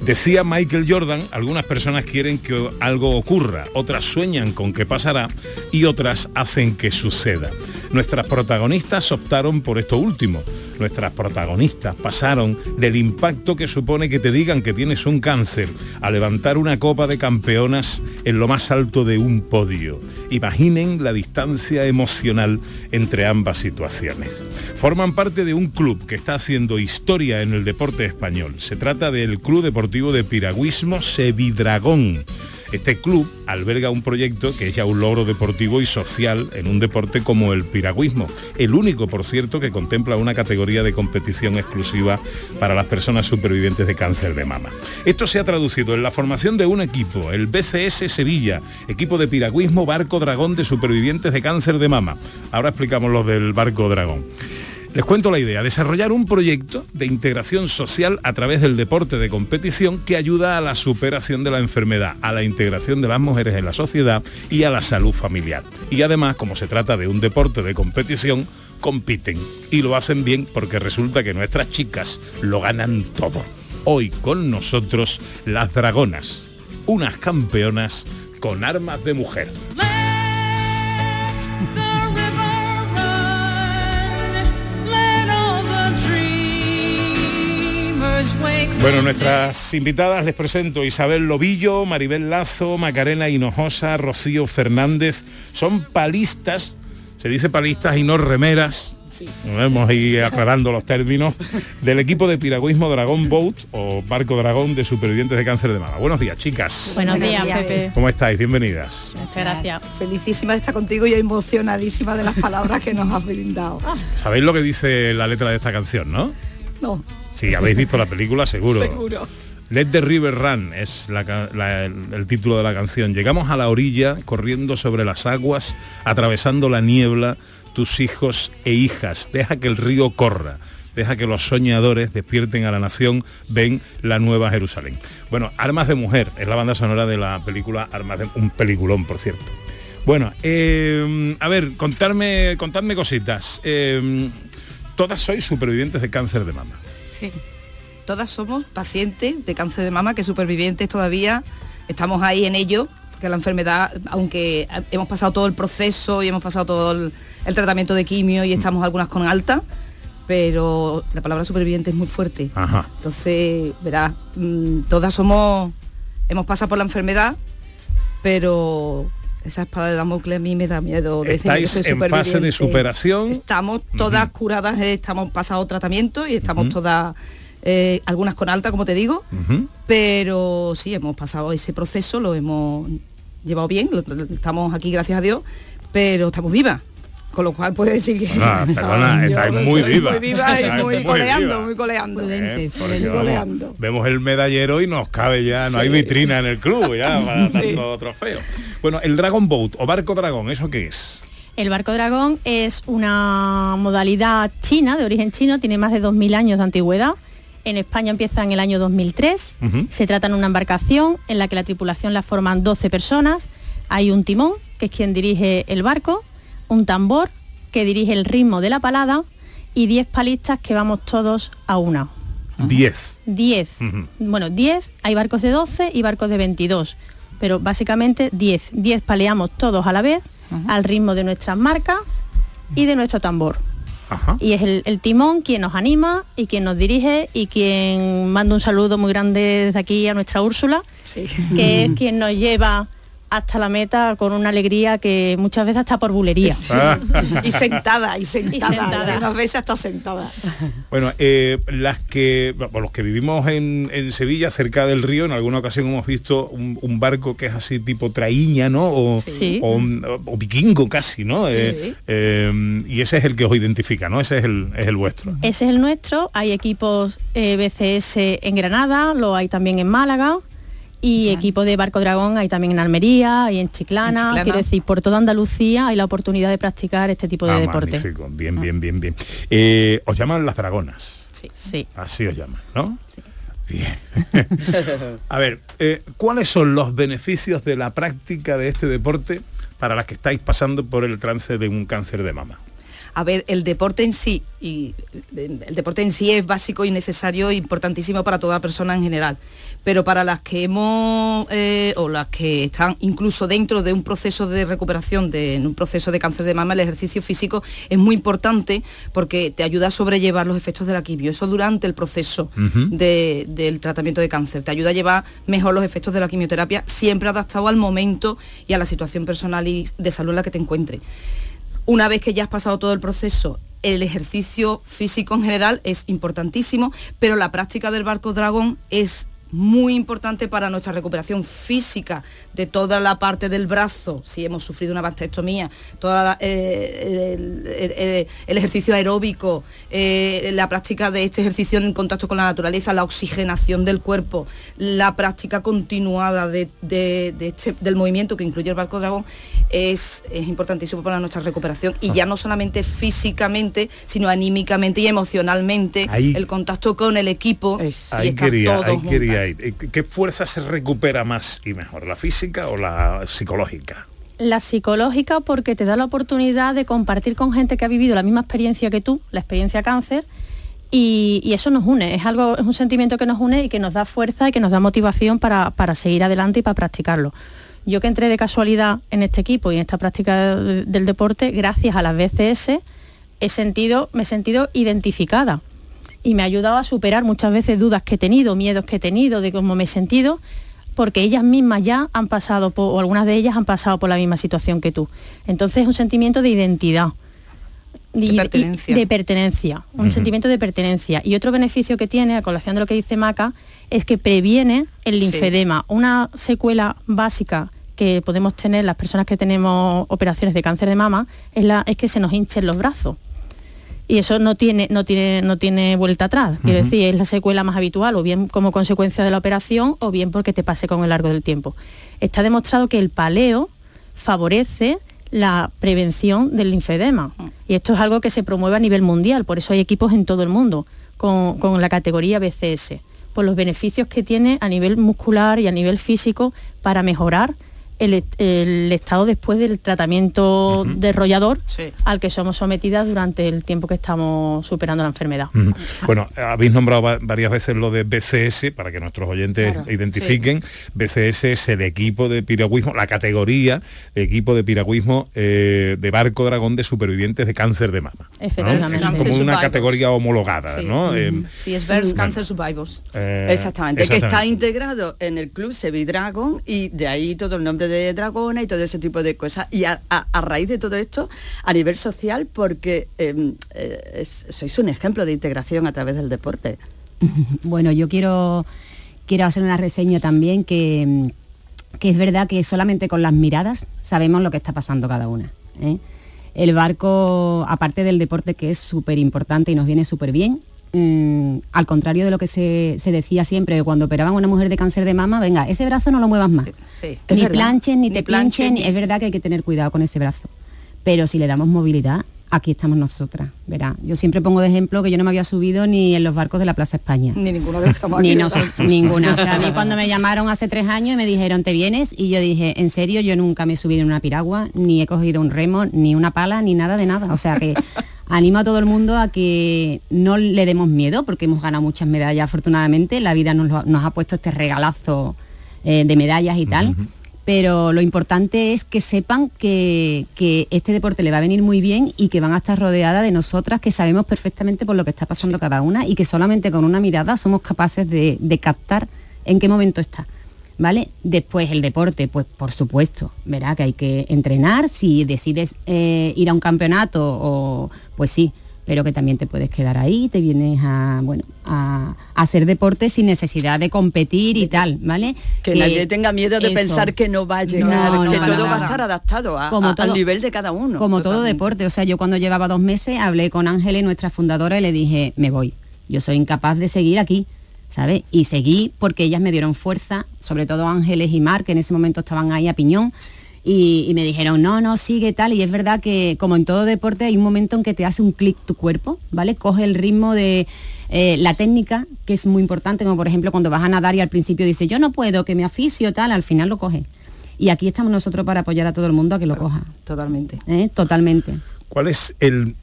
Decía Michael Jordan, algunas personas quieren que algo ocurra, otras sueñan con que pasará y otras hacen que suceda. Nuestras protagonistas optaron por esto último. Nuestras protagonistas pasaron del impacto que supone que te digan que tienes un cáncer a levantar una copa de campeonas en lo más alto de un podio. Imaginen la distancia emocional entre ambas situaciones. Forman parte de un club que está haciendo historia en el deporte español. Se trata del Club Deportivo de Piragüismo Sevidragón. Este club alberga un proyecto que es ya un logro deportivo y social en un deporte como el piragüismo, el único, por cierto, que contempla una categoría de competición exclusiva para las personas supervivientes de cáncer de mama. Esto se ha traducido en la formación de un equipo, el BCS Sevilla, equipo de piragüismo Barco Dragón de supervivientes de cáncer de mama. Ahora explicamos los del Barco Dragón. Les cuento la idea, desarrollar un proyecto de integración social a través del deporte de competición que ayuda a la superación de la enfermedad, a la integración de las mujeres en la sociedad y a la salud familiar. Y además, como se trata de un deporte de competición, compiten y lo hacen bien porque resulta que nuestras chicas lo ganan todo. Hoy con nosotros las dragonas, unas campeonas con armas de mujer. Bueno, nuestras invitadas les presento Isabel Lobillo, Maribel Lazo, Macarena Hinojosa, Rocío Fernández. Son palistas, se dice palistas y no remeras. Nos vemos ahí aclarando los términos del equipo de piragüismo Dragón Boat o Barco Dragón de supervivientes de cáncer de mama. Buenos días, chicas. Buenos días, Pepe. ¿Cómo estáis? Bienvenidas. Muchas gracias. Felicísima de estar contigo y emocionadísima de las palabras que nos has brindado. ¿Sabéis lo que dice la letra de esta canción, no? No. Si habéis visto la película, seguro. Seguro. Let the River Run es la ca- la- el, el título de la canción. Llegamos a la orilla, corriendo sobre las aguas, atravesando la niebla, tus hijos e hijas. Deja que el río corra. Deja que los soñadores despierten a la nación, ven la nueva Jerusalén. Bueno, Armas de Mujer es la banda sonora de la película Armas de un peliculón, por cierto. Bueno, eh, a ver, contarme, contadme cositas. Eh, todas sois supervivientes de cáncer de mama. Sí. Todas somos pacientes de cáncer de mama que supervivientes todavía. Estamos ahí en ello, que la enfermedad, aunque hemos pasado todo el proceso y hemos pasado todo el, el tratamiento de quimio y estamos algunas con alta, pero la palabra superviviente es muy fuerte. Ajá. Entonces, verás, mm, todas somos, hemos pasado por la enfermedad, pero esa espada de Damocles a mí me da miedo. decirme que Estáis soy en fase de superación. Estamos todas curadas, eh, estamos pasado tratamiento y estamos todas, eh, algunas con alta, como te digo, pero sí, hemos pasado ese proceso, lo hemos llevado bien, lo- estamos aquí gracias a Dios, pero estamos vivas. Con lo cual puede decir que Ah, perdona, Yo estáis no muy viva. Muy viva y muy, muy coleando, viva. muy coleando. Eh, vemos el medallero y nos cabe ya, no hay vitrina en el club ya para Sí. tanto trofeo. Bueno, el Dragon Boat o barco dragón, ¿eso qué es? El barco dragón es una modalidad china, de origen chino, tiene más de 2.000 años de antigüedad. En España empieza en el año 2003. Ujú. Se trata de una embarcación en la que la tripulación la forman 12 personas. Hay un timón, que es quien dirige el barco, un tambor, que dirige el ritmo de la palada, y 10 palistas que vamos todos a una. 10. 10. Bueno, 10, hay barcos de 12 y barcos de 22, pero básicamente 10. 10 paleamos todos a la vez, al ritmo de nuestras marcas y de nuestro tambor. Y es el, el timón quien nos anima y quien nos dirige y quien manda un saludo muy grande desde aquí a nuestra Úrsula, que es quien nos lleva hasta la meta con una alegría que muchas veces está por bulería. y sentada, y sentada, sentada. y unas veces hasta sentada. Bueno, eh, las que bueno, los que vivimos en, en Sevilla, cerca del río, en alguna ocasión hemos visto un, un barco que es así tipo traíña, ¿no? O, Sí. o, o vikingo casi, ¿no? Eh, Sí. eh, y ese es el que os identifica, ¿no? Ese es el, es el vuestro. Ese es el nuestro, hay equipos eh, BCS en Granada, lo hay también en Málaga y equipo de Barco Dragón hay también en Almería y en Chiclana, En Chiclana. quiero decir, por toda Andalucía hay la oportunidad de practicar este tipo de Ah, deporte. magnífico. Bien, bien, bien, bien. Eh, os llaman las dragonas. Sí. sí. Así os llaman, ¿no? Bien. A ver, eh, ¿cuáles son los beneficios de la práctica de este deporte para las que estáis pasando por el trance de un cáncer de mama? A ver, el deporte en sí, y el deporte en sí es básico y necesario, e importantísimo para toda persona en general. Pero para las que hemos, eh, o las que están incluso dentro de un proceso de recuperación, de, en un proceso de cáncer de mama, el ejercicio físico es muy importante porque te ayuda a sobrellevar los efectos de la quimio. Eso durante el proceso de- del tratamiento de cáncer. Te ayuda a llevar mejor los efectos de la quimioterapia, siempre adaptado al momento y a la situación personal y de salud en la que te encuentres. Una vez que ya has pasado todo el proceso, el ejercicio físico en general es importantísimo, pero la práctica del barco dragón es muy importante para nuestra recuperación física de toda la parte del brazo, si hemos sufrido una mastectomía, toda la- eh, el, el- el- el ejercicio aeróbico, eh, la práctica de este ejercicio en contacto con la naturaleza, la oxigenación del cuerpo, la práctica continuada de- de- de este- del movimiento que incluye el barco dragón, es, es importantísimo para nuestra recuperación. Y ya no solamente físicamente, sino anímicamente y emocionalmente, Ahí- el contacto con el equipo. Y Ahí estar quería, todos ahí quería ¿Qué fuerza se recupera más y mejor, la física o la psicológica? La psicológica porque te da la oportunidad de compartir con gente que ha vivido la misma experiencia que tú, la experiencia cáncer, y, y eso nos une, es algo, es un sentimiento que nos une y que nos da fuerza y que nos da motivación para, para seguir adelante y para practicarlo. Yo que entré de casualidad en este equipo y en esta práctica de- del deporte, gracias a las BCS, he sentido, me he sentido identificada y me ha ayudado a superar muchas veces dudas que he tenido, miedos que he tenido, de cómo me he sentido, porque ellas mismas ya han pasado, por, o algunas de ellas han pasado por la misma situación que tú. Entonces es un sentimiento de identidad. De pertenencia. de pertenencia, un sentimiento de pertenencia. Y otro beneficio que tiene, a colación de lo que dice Maca, es que previene el Sí. linfedema, una secuela básica que podemos tener las personas que tenemos operaciones de cáncer de mama es, la, es que se nos hinchen los brazos. Y eso no tiene, no tiene, no tiene vuelta atrás. Quiero decir, es la secuela más habitual, o bien como consecuencia de la operación, o bien porque te pase con el largo del tiempo. Está demostrado que el paleo favorece la prevención del linfedema. Y esto es algo que se promueve a nivel mundial, por eso hay equipos en todo el mundo con, con la categoría BCS, por los beneficios que tiene a nivel muscular y a nivel físico para mejorar el, el estado después del tratamiento derrollador al que somos sometidas durante el tiempo que estamos superando la enfermedad. Bueno, habéis nombrado va- varias veces lo de BCS para que nuestros oyentes Claro. identifiquen. BCS es el equipo de piragüismo, la categoría de equipo de piragüismo eh, de barco dragón de supervivientes de cáncer de mama. ¿no? Efectivamente. Es Cancer como una categoría homologada, Sí. ¿no? Eh, Sí, es Breast bueno, Cancer Survivors. eh, Exactamente, que está integrado en el club Sevidragon y de ahí todo el nombre de Dragona y todo ese tipo de cosas. Y a, raíz de todo esto, a nivel social, porque eh, eh, sois un ejemplo de integración a través del deporte. Bueno, yo quiero, quiero hacer una reseña también que, que es verdad que solamente con las miradas sabemos lo que está pasando cada una. ¿eh? El barco, aparte del deporte que es súper importante y nos viene súper bien, mm, al contrario de lo que se, se decía siempre cuando operaban a una mujer de cáncer de mama, venga, ese brazo no lo muevas más. Sí. Ni planchen, ni, Ni te planchen, ni- es verdad que hay que tener cuidado con ese brazo. Pero si le damos movilidad, aquí estamos nosotras, verá. Yo siempre pongo de ejemplo que yo no me había subido ni en los barcos de la Plaza España. Ni ninguno de los que estamos Ni no ninguna. O sea, a mí cuando me llamaron hace tres años y me dijeron, ¿te vienes? Y yo dije, en serio, yo nunca me he subido en una piragua, ni he cogido un remo, ni una pala, ni nada de nada. O sea que animo a todo el mundo a que no le demos miedo, porque hemos ganado muchas medallas afortunadamente. La vida nos, lo- nos ha puesto este regalazo eh, de medallas y tal. Pero lo importante es que sepan que, que este deporte le va a venir muy bien y que van a estar rodeadas de nosotras que sabemos perfectamente por lo que está pasando cada una y que solamente con una mirada somos capaces de, de captar en qué momento está. ¿Vale? Después el deporte, pues por supuesto, verá que hay que entrenar, si decides eh, ir a un campeonato o pues sí, pero que también te puedes quedar ahí, te vienes a bueno a, a hacer deporte sin necesidad de competir y tal, ¿vale? Que, nadie tenga miedo de eso. pensar que no va a llegar, No, no, que todo va a estar adaptado a- Como a- todo- al nivel de cada uno. Como todo deporte, o sea, yo cuando llevaba dos meses hablé con Ángeles, nuestra fundadora, y le dije, me voy. Yo soy incapaz de seguir aquí, ¿sabes? Y seguí porque ellas me dieron fuerza, sobre todo Ángeles y Mar, que en ese momento estaban ahí a piñón. Y, y me dijeron, no, no, sigue tal. Y es verdad que como en todo deporte hay un momento en que te hace un clic tu cuerpo, ¿vale? Coge el ritmo de eh, la técnica, que es muy importante, como por ejemplo cuando vas a nadar y al principio dices, yo no puedo, que me aficio, tal, al final lo coge. Y aquí estamos nosotros para apoyar a todo el mundo a que lo coja. Totalmente. ¿eh? Totalmente. ¿Cuál es el,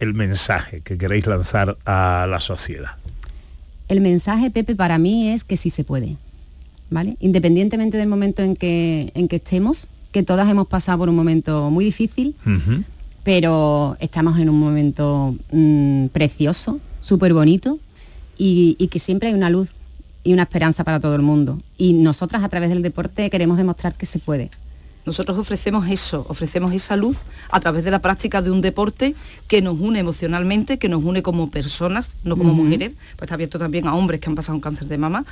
el mensaje que queréis lanzar a la sociedad? El mensaje, Pepe, para mí es que sí se puede, ¿vale? Independientemente del momento en que, en que estemos, que todas hemos pasado por un momento muy difícil, pero estamos en un momento mm, precioso, súper bonito, y, y que siempre hay una luz y una esperanza para todo el mundo. Y nosotras a través del deporte queremos demostrar que se puede. Nosotros ofrecemos eso, ofrecemos esa luz a través de la práctica de un deporte que nos une emocionalmente, que nos une como personas, no como mujeres, pues está abierto también a hombres que han pasado un cáncer de mama,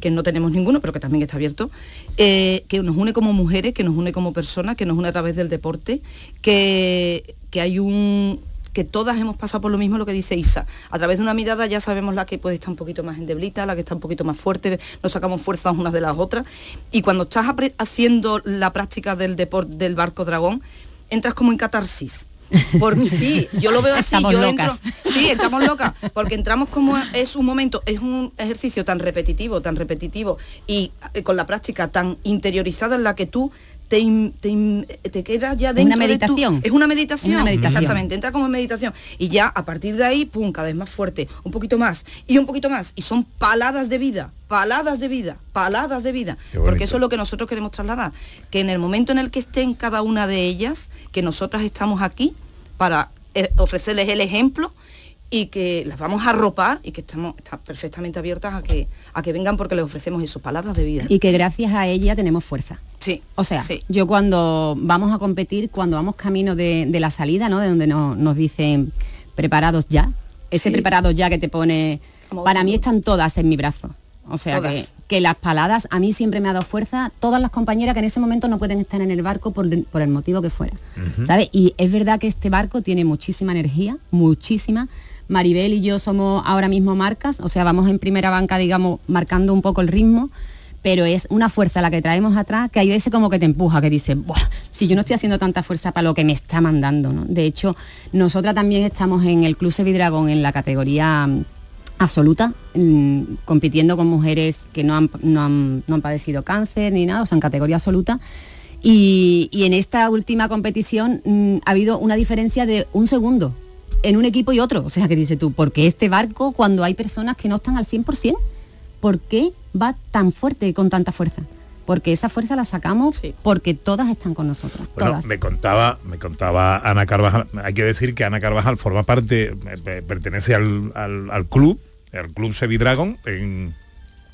que no tenemos ninguno, pero que también está abierto, eh, que nos une como mujeres, que nos une como personas, que nos une a través del deporte, que, que hay un que todas hemos pasado por lo mismo lo que dice Isa. A través de una mirada ya sabemos la que puede estar un poquito más endeblita, la que está un poquito más fuerte, nos sacamos fuerzas unas de las otras. Y cuando estás haciendo la práctica del deporte del barco dragón, entras como en catarsis. Porque sí, yo lo veo así, Estamos yo locas. entro, sí, estamos locas, porque entramos como es un momento, es un ejercicio tan repetitivo, tan repetitivo y eh, con la práctica tan interiorizada en la que tú te, in- te, in- te quedas ya Una dentro de tu- meditación. es una meditación, Es una meditación. exactamente, entra como en meditación y ya a partir de ahí, pum, cada vez más fuerte, un poquito más y un poquito más y son paladas de vida, paladas de vida, paladas de vida, porque eso es lo que nosotros queremos trasladar, que en el momento en el que estén cada una de ellas, que nosotras estamos aquí para eh, ofrecerles el ejemplo y que las vamos a arropar y que estamos están perfectamente abiertas a que a que vengan porque les ofrecemos eso, paladas de vida. Y que gracias a ella tenemos fuerza. Sí. O sea, Sí. yo cuando vamos a competir, cuando vamos camino de, de la salida, ¿no? De donde no- nos dicen preparados ya, ese Sí. preparados ya que te pone, Como para mí están todas en mi brazo. O sea, que, que las paladas a mí siempre me ha dado fuerza, todas las compañeras que en ese momento no pueden estar en el barco por, por el motivo que fuera. ¿sabes? Y es verdad que este barco tiene muchísima energía, muchísima. Maribel y yo somos ahora mismo marcas, o sea, vamos en primera banca, digamos, marcando un poco el ritmo, pero es una fuerza la que traemos atrás que hay veces como que te empuja, que dices, "Buah, si yo no estoy haciendo tanta fuerza para lo que me está mandando, ¿no? De hecho, nosotras también estamos en el Club Sevidragón en la categoría mm, absoluta, mm, compitiendo con mujeres que no han, no han- no han padecido cáncer ni nada, o sea, en categoría absoluta. Y, y en esta última competición mm, ha habido una diferencia de un segundo en un equipo y otro. O sea, que dices tú, ¿por qué este barco cuando hay personas que no están al 100%? ¿Por qué va tan fuerte y con tanta fuerza? Porque esa fuerza la sacamos porque todas están con nosotros. Bueno, todas. me contaba, me contaba Ana Carvajal, hay que decir que Ana Carvajal forma parte, eh, eh, pertenece al, al- al club, al club Sevidragon, en,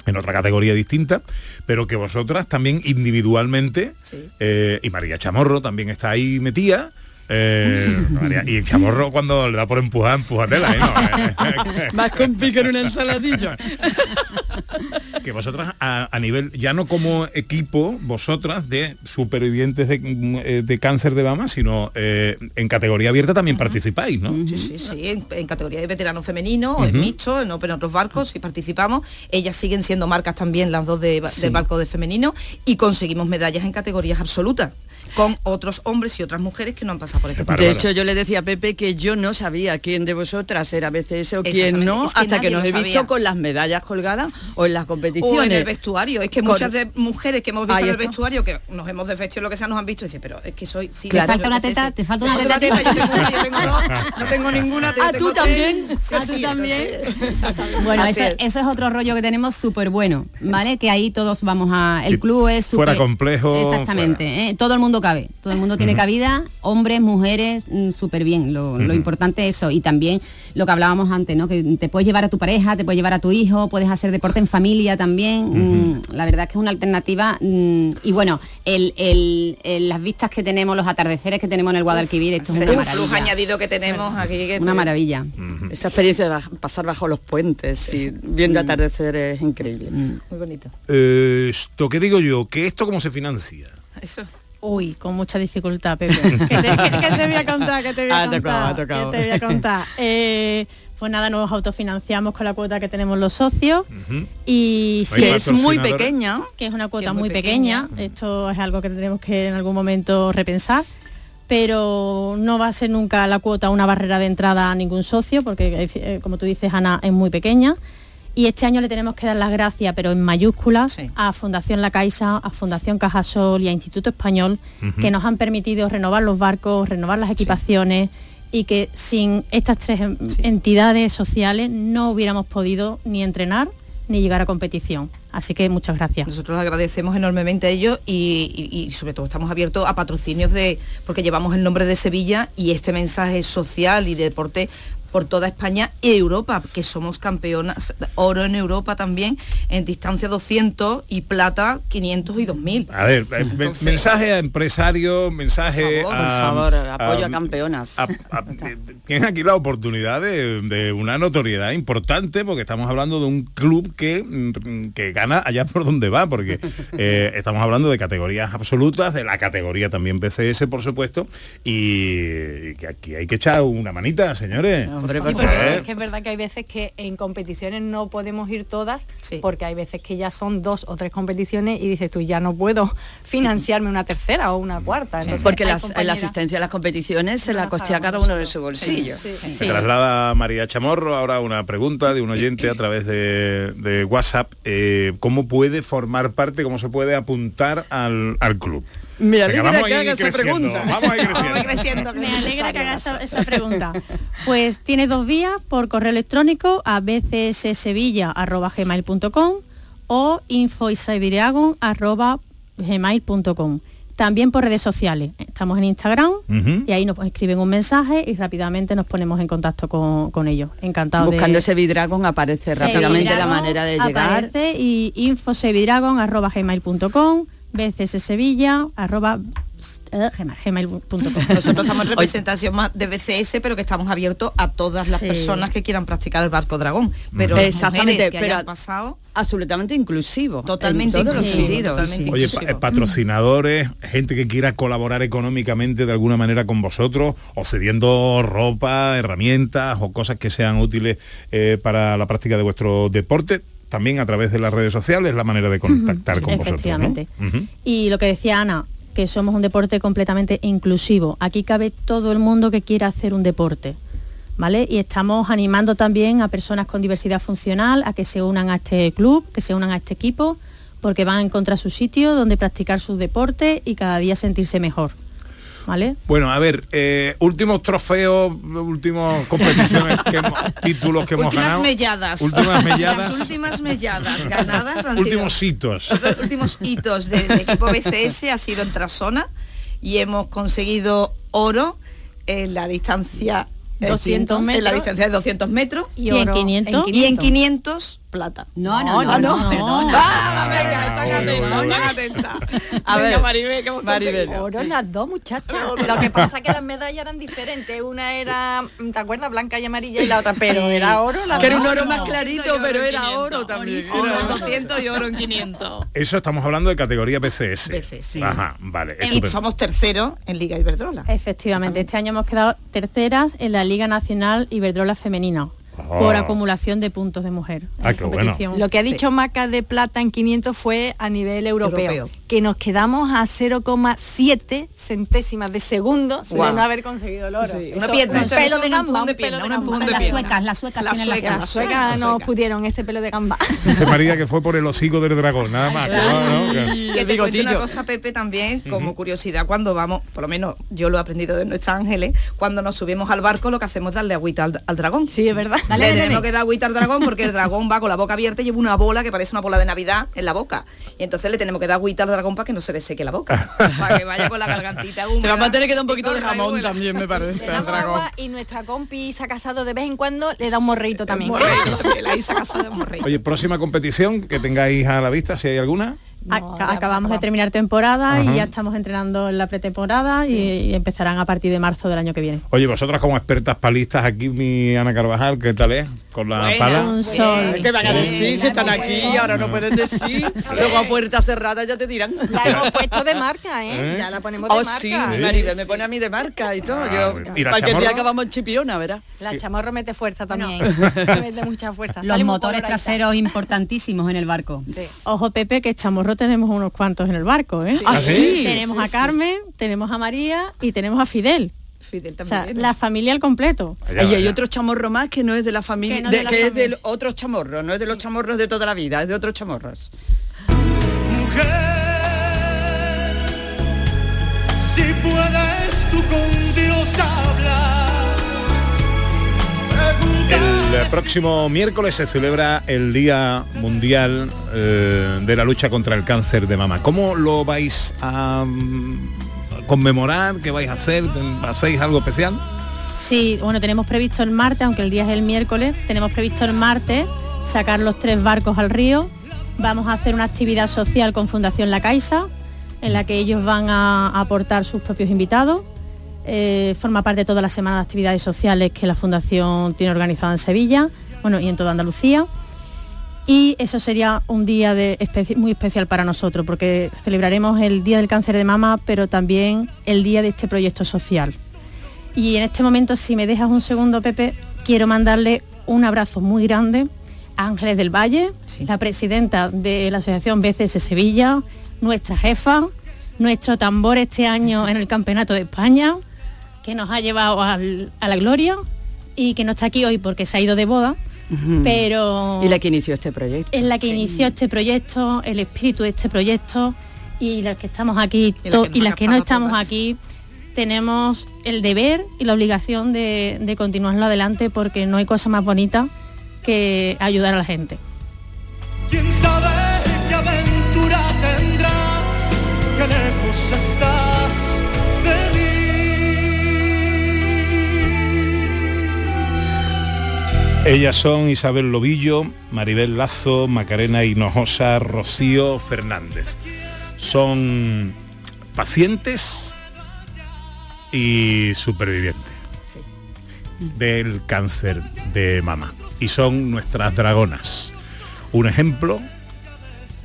en otra categoría distinta, pero que vosotras también individualmente, eh, y María Chamorro también está ahí metida, eh, y Chamorro cuando le da por empujar, empujatela, ¿eh? No, Más con pico en una ensaladilla. que vosotras a, a nivel, ya no como equipo, vosotras de supervivientes de, eh, de cáncer de mama, sino eh, en categoría abierta también participáis, ¿no? Sí, sí, sí, en, en categoría de veterano femenino, en mixto, en, en otros barcos, y participamos. Ellas siguen siendo marcas también, las dos de, del barco de femenino, y conseguimos medallas en categorías absolutas, con otros hombres y otras mujeres que no han pasado por este De hecho, yo le decía a Pepe que yo no sabía quién de vosotras era BCS o quién no, es que hasta que nos he visto con las medallas colgadas o en las competiciones. O en el vestuario. Es que Con- muchas de mujeres que hemos visto en el vestuario, que nos hemos desvestido lo que sea, nos han visto y dicen, pero es que soy... Sí, Te yo falta una teta, te falta una teta. yo tengo una, yo tengo dos, no tengo ninguna, yo Ah, tengo ¿tú tres. también? Sí, Ah, ¿tú sí, también? entonces- Bueno, eso, es. eso es otro rollo que tenemos súper bueno, ¿vale? Que ahí todos vamos a... El club es súper... fuera complejo, Exactamente, ¿eh? todo el mundo cabe, todo el mundo tiene cabida, hombres, mujeres, mm, súper bien. Lo, importante es eso. Y también lo que hablábamos antes, ¿no? Que te puedes llevar a tu pareja, te puedes llevar a tu hijo, puedes hacer deporte en familia también. mm, la verdad es que es una alternativa. mm, y bueno, el, el- el- las vistas que tenemos, los atardeceres que tenemos en el Guadalquivir, esto es una un maravilla. plus añadido que tenemos aquí. que Una te- maravilla. Esa experiencia de pasar bajo los puentes y viendo atardecer es increíble. Muy bonito. Eh, esto, ¿qué digo yo? ¿Que esto cómo se financia? Eso. Uy, con mucha dificultad, Pepe. ¿Qué te, qué te voy a contar? ¿Qué te voy a Ha tocado, contar? ha tocado. ¿Qué te voy a contar? Eh, pues nada, nos autofinanciamos con la cuota que tenemos los socios y ¿Hay Que es muy pequeña. que es una cuota es muy muy pequeña. Esto es algo que tenemos que en algún momento repensar. Pero no va a ser nunca la cuota una barrera de entrada a ningún socio, porque eh, como tú dices, Ana, es muy pequeña. Y este año le tenemos que dar las gracias, pero en mayúsculas, a Fundación La Caixa, a Fundación Cajasol y a Instituto Español, que nos han permitido renovar los barcos, renovar las equipaciones y que sin estas tres en- entidades sociales no hubiéramos podido ni entrenar ni llegar a competición. Así que muchas gracias. Nosotros agradecemos enormemente a ellos y, y- y sobre todo estamos abiertos a patrocinios de porque llevamos el nombre de Sevilla y este mensaje social y de deporte por toda España y Europa, que somos campeonas, oro en Europa también, en distancia 200 y plata 500 y 2000. A ver, eh, men- mensaje a empresarios, mensaje Por a... favor, apoyo a a- campeonas. a- a- eh, tienen aquí la oportunidad de, de una notoriedad importante porque estamos hablando de un club que, mm, que gana allá por donde va, porque eh, estamos hablando de categorías absolutas, de la categoría también PCS, por supuesto, y, y que aquí hay que echar una manita, señores. Porque favor. es que es verdad que hay veces que en competiciones no podemos ir todas, porque hay veces que ya son dos o tres competiciones y dices tú ya no puedo financiarme una tercera o una cuarta. Entonces, Porque las- la asistencia a las competiciones se la costea cada uno de su bolsillo. Se traslada a María Chamorro ahora una pregunta de un oyente a través de, de WhatsApp. eh, ¿Cómo puede formar parte, cómo se puede apuntar al, al club? Me alegra que a ir haga esa pregunta. Vamos a ir creciendo. Me alegra que haga esa, esa pregunta. Pues tiene dos vías, por correo electrónico a bcssevilla.gmail.com o infoisibiriagon.gmail.com. También por redes sociales. Estamos en Instagram y ahí nos escriben un mensaje y rápidamente nos ponemos en contacto con, con ellos. Encantado Buscando de... ese Vidragon aparece rápidamente la manera de llegar. Aparece y infosevidragon.gmail.com bcssevilla arroba eh, gmail.com. Nosotros estamos en representación más de BCS, pero que estamos abiertos a todas las Sí. personas que quieran practicar el barco dragón. Pero Exactamente, mujeres que pero hayan pasado absolutamente inclusivo. Totalmente en todos los inclusivo, sentidos. totalmente Oye, pa- eh, patrocinadores, gente que quiera colaborar económicamente de alguna manera con vosotros, o cediendo ropa, herramientas o cosas que sean útiles eh, para la práctica de vuestro deporte, también a través de las redes sociales, la manera de contactar con vosotros. Y lo que decía Ana, que somos un deporte completamente inclusivo. Aquí cabe todo el mundo que quiera hacer un deporte. ¿Vale? Y estamos animando también a personas con diversidad funcional a que se unan a este club, que se unan a este equipo, porque van a encontrar su sitio donde practicar sus deportes y cada día sentirse mejor. ¿Vale? Bueno, a ver, eh, últimos trofeos, últimos competiciones, que hemos- títulos que hemos últimas ganado. melladas. Últimas melladas. Las últimas melladas ganadas han sido últimos hitos. los últimos hitos del equipo BCS ha sido en Trasona y hemos conseguido oro en la distancia eh, 200 en la metros. distancia de 200 metros Y en 500. y en 500 plata. No, no, no, no, perdona. Ah, venga, están atentas, están atentas. A ver, Maribel, hemos Maribel. Oro las dos, muchachas. Lo que pasa es que las medallas eran diferentes. Una era, ¿te acuerdas? Blanca y amarilla y la otra, pero era oro. las Que era un oro más No, clarito, pero era 500. oro también. Oro en oro. 200 y oro en 500. Eso estamos hablando de categoría BCS. BCS, sí. Ajá, vale. Y somos terceros en Liga Iberdrola. Efectivamente, este año hemos quedado terceras en la Liga Nacional Iberdrola Femenina por Oh. acumulación de puntos de mujer. en Ah, qué bueno. competición. Lo que ha Sí. dicho Maca de plata en 500 fue a nivel europeo, Europeo. Que nos quedamos a 0,7 centésimas de segundo de no haber conseguido el oro. Sí, Eso, una pierna, un eso pelo de un gamba, un de pelo de un gamba. Las suecas, las suecas Las suecas, las suecas, no pudieron ese pelo de gamba. Dice María que fue por el hocico del dragón, nada más. que no, no, que- Que te cuento una cosa, Pepe, también, como curiosidad, cuando vamos, por lo menos yo lo he aprendido de nuestros ángeles, cuando nos subimos al barco lo que hacemos es darle agüita al, al dragón. Sí, es verdad. Dale, Le tenemos que dar agüita al dragón porque el dragón va con la boca abierta y lleva una bola que parece una bola de Navidad en la boca. Y entonces le tenemos que dar agüita al dragón para que no se le seque la boca. para que vaya con la gargantita húmeda. vamos a tener que dar un y poquito de jamón vuela. también, me parece, Le al damos dragón. agua y nuestra compi se ha casado de vez en cuando, le da un morreito también. La Isa Casa de Morreito. Oye, próxima competición que tengáis a la vista, si hay alguna. Aca- acabamos de terminar temporada Ajá. y ya estamos entrenando en la pretemporada y, y empezarán a partir de marzo del año que viene. Oye, vosotras como expertas palistas aquí, mi Ana Carvajal, ¿qué tal es? Con la pala. Un sol. ¿Qué van a decir? Si están aquí, ahora no pueden decir. Luego a puerta cerrada ya te dirán. La hemos puesto de marca, ¿eh? ¿Eh? Ya la ponemos de Oh, marca. sí, Maribel me pone a mí de marca y todo. Ah, Yo. ¿Y la cualquier chamorro? día acabamos en chipiona, ¿verdad? La chamorro mete fuerza también. mete mucha fuerza. Los motores traseros importantísimos en el barco. Ojo Pepe, que chamorro tenemos unos cuantos en el barco, ¿eh? ¿Ah, sí? Tenemos Sí, a sí, Carmen, tenemos a María y tenemos a Fidel. Fidel O sea, también. la familia al completo. Y hay otro chamorro más que no es de la familia, Que no de- de la que es familia. de otros chamorros, no es de los chamorros de toda la vida, es de otros chamorros. Si puedes tú con Dios hablar, El próximo miércoles se celebra el Día Mundial eh, de la Lucha contra el Cáncer de Mama. ¿Cómo lo vais a mm, conmemorar? ¿Qué vais a hacer? ¿Hacéis algo especial? Sí, bueno, tenemos previsto el martes, aunque el día es el miércoles, tenemos previsto el martes sacar los tres barcos al río. Vamos a hacer una actividad social con Fundación La Caixa, en la que ellos van a aportar sus propios invitados. Eh, forma parte de toda la semana de actividades sociales que la Fundación tiene organizada en Sevilla, bueno, y en toda Andalucía. Y eso sería un día de especi- muy especial para nosotros, porque celebraremos el Día del Cáncer de Mama, pero también el día de este proyecto social. Y en este momento, si me dejas un segundo, Pepe, quiero mandarle un abrazo muy grande a Ángeles del Valle, la presidenta de la Asociación BCS Sevilla, nuestra jefa, nuestro tambor este año en el Campeonato de España, que nos ha llevado al- a la gloria y que no está aquí hoy porque se ha ido de boda, pero Y la que inició este proyecto. es la que inició este proyecto, el espíritu de este proyecto y las que estamos aquí Y la que las que no estamos todas. aquí tenemos el deber y la obligación de, de continuarlo adelante porque no hay cosa más bonita que ayudar a la gente. quién sabe qué aventura tendrás, qué lejos estás Ellas son Isabel Lobillo, Maribel Lazo, Macarena Hinojosa, Rocío Fernández. Son pacientes y supervivientes del cáncer de mama. Y son nuestras dragonas. Un ejemplo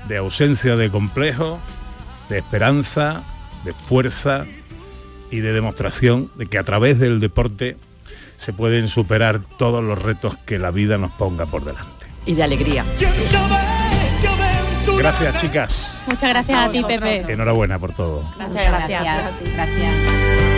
de ausencia de complejo, de esperanza, de fuerza y de demostración de que a través del deporte se pueden superar todos los retos que la vida nos ponga por delante. Y de alegría. Gracias, chicas. Muchas gracias a ti, Pepe. Enhorabuena por todo. Muchas gracias. Gracias.